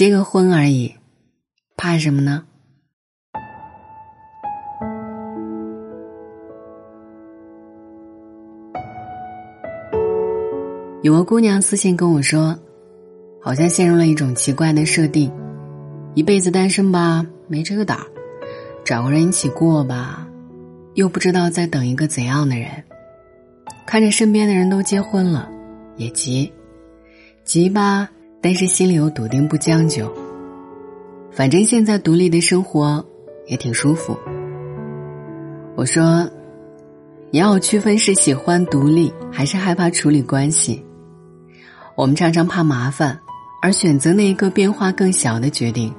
结个婚而已，怕什么呢？有个姑娘私信跟我说，好像陷入了一种奇怪的设定：一辈子单身吧，没这个胆儿；找个人一起过吧，又不知道在等一个怎样的人。看着身边的人都结婚了，也急，急吧，但是心里又笃定不将就。反正现在独立的生活也挺舒服。我说，你要区分是喜欢独立，还是害怕处理关系。我们常常怕麻烦，而选择那一个变化更小的决定；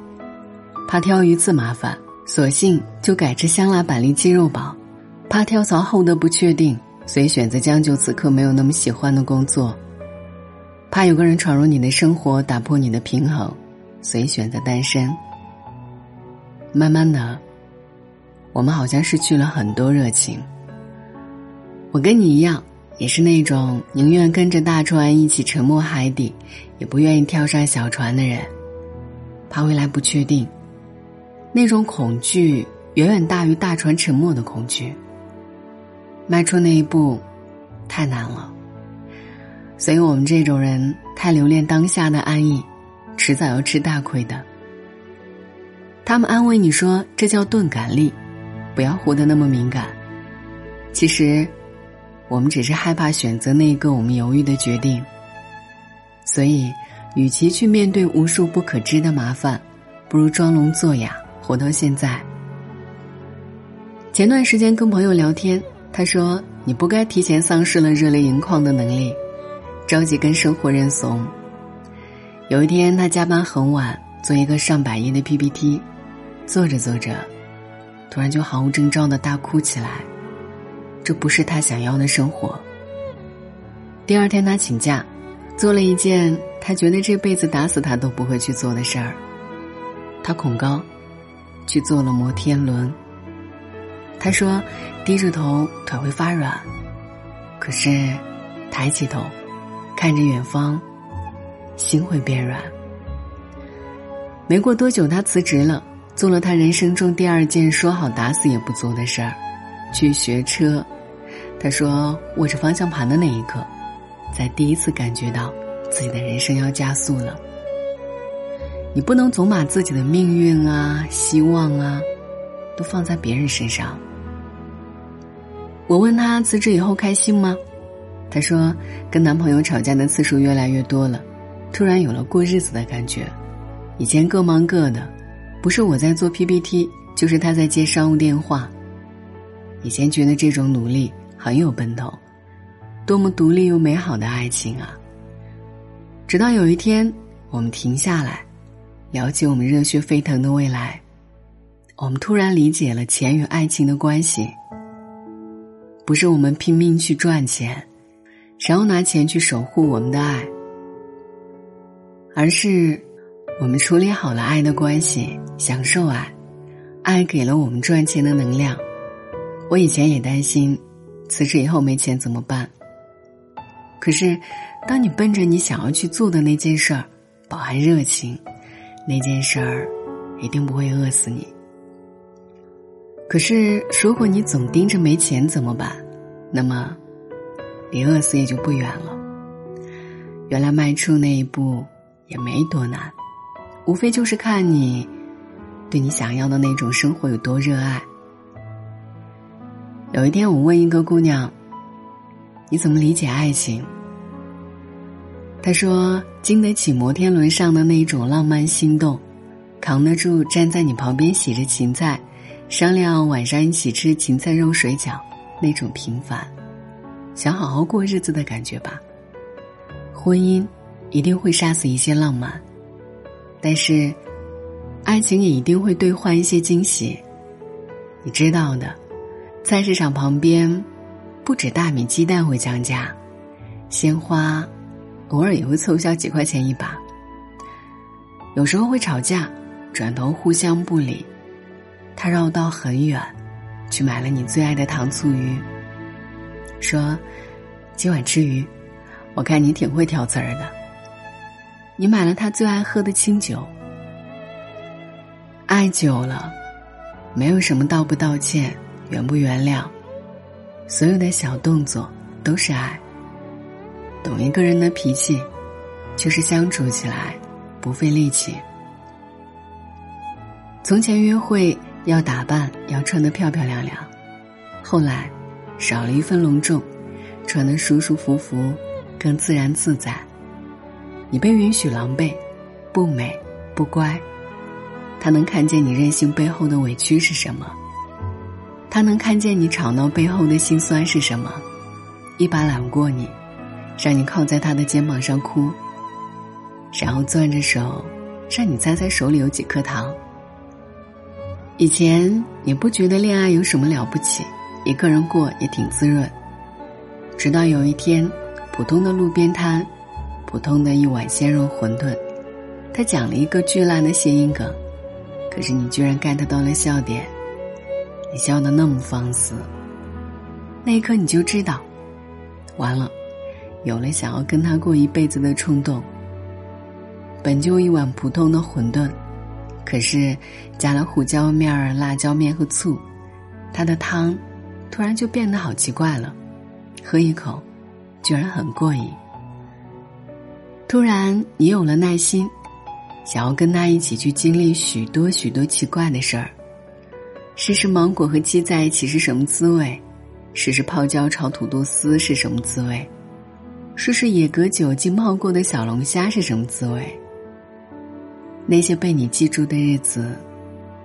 怕挑一次麻烦，索性就改吃香辣板栗鸡肉堡；怕跳槽后的不确定，所以选择将就此刻没有那么喜欢的工作；怕有个人闯入你的生活，打破你的平衡，所以选择单身。慢慢的，我们好像失去了很多热情。我跟你一样。也是那种宁愿跟着大船一起沉没海底，也不愿意跳上小船的人，怕未来不确定，那种恐惧远远大于大船沉没的恐惧。迈出那一步，太难了。所以我们这种人太留恋当下的安逸，迟早要吃大亏的。他们安慰你说这叫钝感力，不要活得那么敏感。其实。我们只是害怕选择那个我们犹豫的决定，所以，与其去面对无数不可知的麻烦，不如装聋作哑，活到现在。前段时间跟朋友聊天，他说：“你不该提前丧失了热泪盈眶的能力，着急跟生活认怂。”有一天，他加班很晚，做一个上百页的 PPT，做着做着，突然就毫无征兆的大哭起来。这不是他想要的生活。第二天，他请假，做了一件他觉得这辈子打死他都不会去做的事儿。他恐高，去坐了摩天轮。他说：“低着头腿会发软，可是抬起头，看着远方，心会变软。”没过多久，他辞职了，做了他人生中第二件说好打死也不做的事儿。去学车，他说握着方向盘的那一刻，在第一次感觉到自己的人生要加速了。你不能总把自己的命运啊、希望啊，都放在别人身上。我问他辞职以后开心吗？她说跟男朋友吵架的次数越来越多了，突然有了过日子的感觉。以前各忙各的，不是我在做 PPT，就是他在接商务电话。以前觉得这种努力很有奔头，多么独立又美好的爱情啊！直到有一天，我们停下来，了解我们热血沸腾的未来，我们突然理解了钱与爱情的关系。不是我们拼命去赚钱，想要拿钱去守护我们的爱，而是我们处理好了爱的关系，享受爱，爱给了我们赚钱的能量。我以前也担心，辞职以后没钱怎么办。可是，当你奔着你想要去做的那件事儿，饱含热情，那件事儿一定不会饿死你。可是，如果你总盯着没钱怎么办？那么，离饿死也就不远了。原来迈出那一步也没多难，无非就是看你对你想要的那种生活有多热爱。有一天，我问一个姑娘：“你怎么理解爱情？”她说：“经得起摩天轮上的那一种浪漫心动，扛得住站在你旁边洗着芹菜，商量晚上一起吃芹菜肉水饺那种平凡，想好好过日子的感觉吧。婚姻一定会杀死一些浪漫，但是爱情也一定会兑换一些惊喜，你知道的。”菜市场旁边，不止大米、鸡蛋会降价，鲜花偶尔也会凑销几块钱一把。有时候会吵架，转头互相不理。他绕道很远，去买了你最爱的糖醋鱼，说：“今晚吃鱼，我看你挺会挑刺儿的。”你买了他最爱喝的清酒，爱久了，没有什么道不道歉、原不原谅，所有的小动作都是爱。懂一个人的脾气，就是相处起来不费力气。从前约会要打扮，要穿得漂漂亮亮，后来少了一份隆重，穿得舒舒服服，更自然自在。你被允许狼狈，不美不乖。他能看见你任性背后的委屈是什么？他能看见你吵闹背后的心酸是什么？一把揽过你，让你靠在他的肩膀上哭，然后攥着手，让你猜猜手里有几颗糖。以前你不觉得恋爱有什么了不起，一个人过也挺滋润。直到有一天，普通的路边摊，普通的一碗鲜肉馄饨，他讲了一个巨烂的谐音梗。可是你居然 get 到了笑点，你笑得那么放肆。那一刻你就知道，完了，有了想要跟他过一辈子的冲动。本就一碗普通的馄饨，可是加了胡椒面、辣椒面和醋，它的汤突然就变得好奇怪了，喝一口，居然很过瘾。突然，你有了耐心。想要跟他一起去经历许多许多奇怪的事儿，试试芒果和鸡在一起是什么滋味，试试泡椒炒土豆丝是什么滋味，试试野格酒浸泡过的小龙虾是什么滋味。那些被你记住的日子，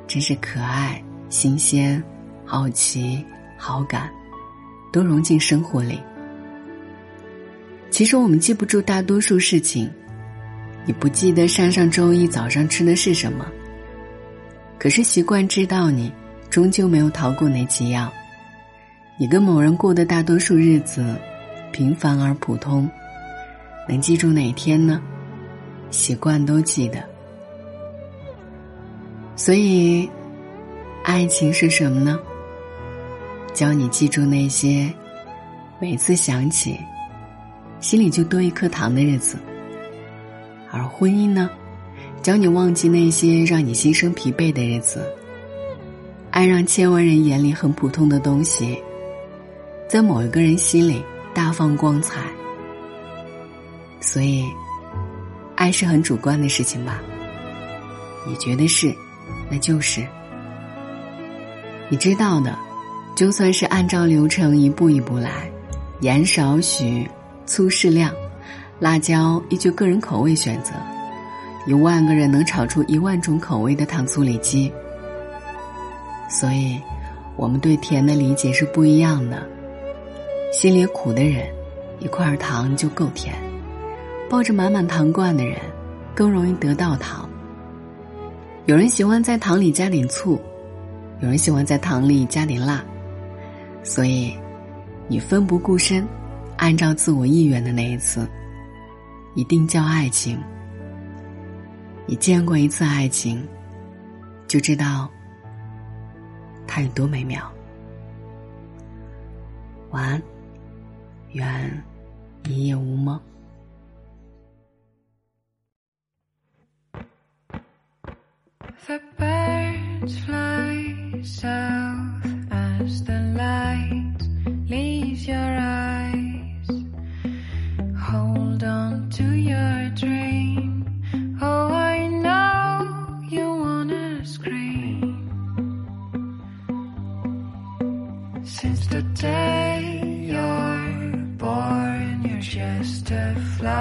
真是可爱、新鲜、好奇、好感，都融进生活里。其实我们记不住大多数事情。你不记得上上周一早上吃的是什么？可是习惯知道你，终究没有逃过那几样。你跟某人过的大多数日子，平凡而普通，能记住哪天呢？习惯都记得。所以，爱情是什么呢？教你记住那些，每次想起，心里就多一颗糖的日子。而婚姻呢，教你忘记那些让你心生疲惫的日子。爱让千万人眼里很普通的东西，在某一个人心里大放光彩。所以，爱是很主观的事情吧？你觉得是，那就是。你知道的，就算是按照流程一步一步来，盐少许，醋适量。辣椒依据个人口味选择，一万个人能炒出一万种口味的糖醋里脊。所以，我们对甜的理解是不一样的。心里苦的人，一块糖就够甜；抱着满满糖罐的人，更容易得到糖。有人喜欢在糖里加点醋，有人喜欢在糖里加点辣。所以，你奋不顾身，按照自我意愿的那一次。一定叫爱情。你见过一次爱情，就知道它有多美妙。晚安，愿一夜无梦。butterfly.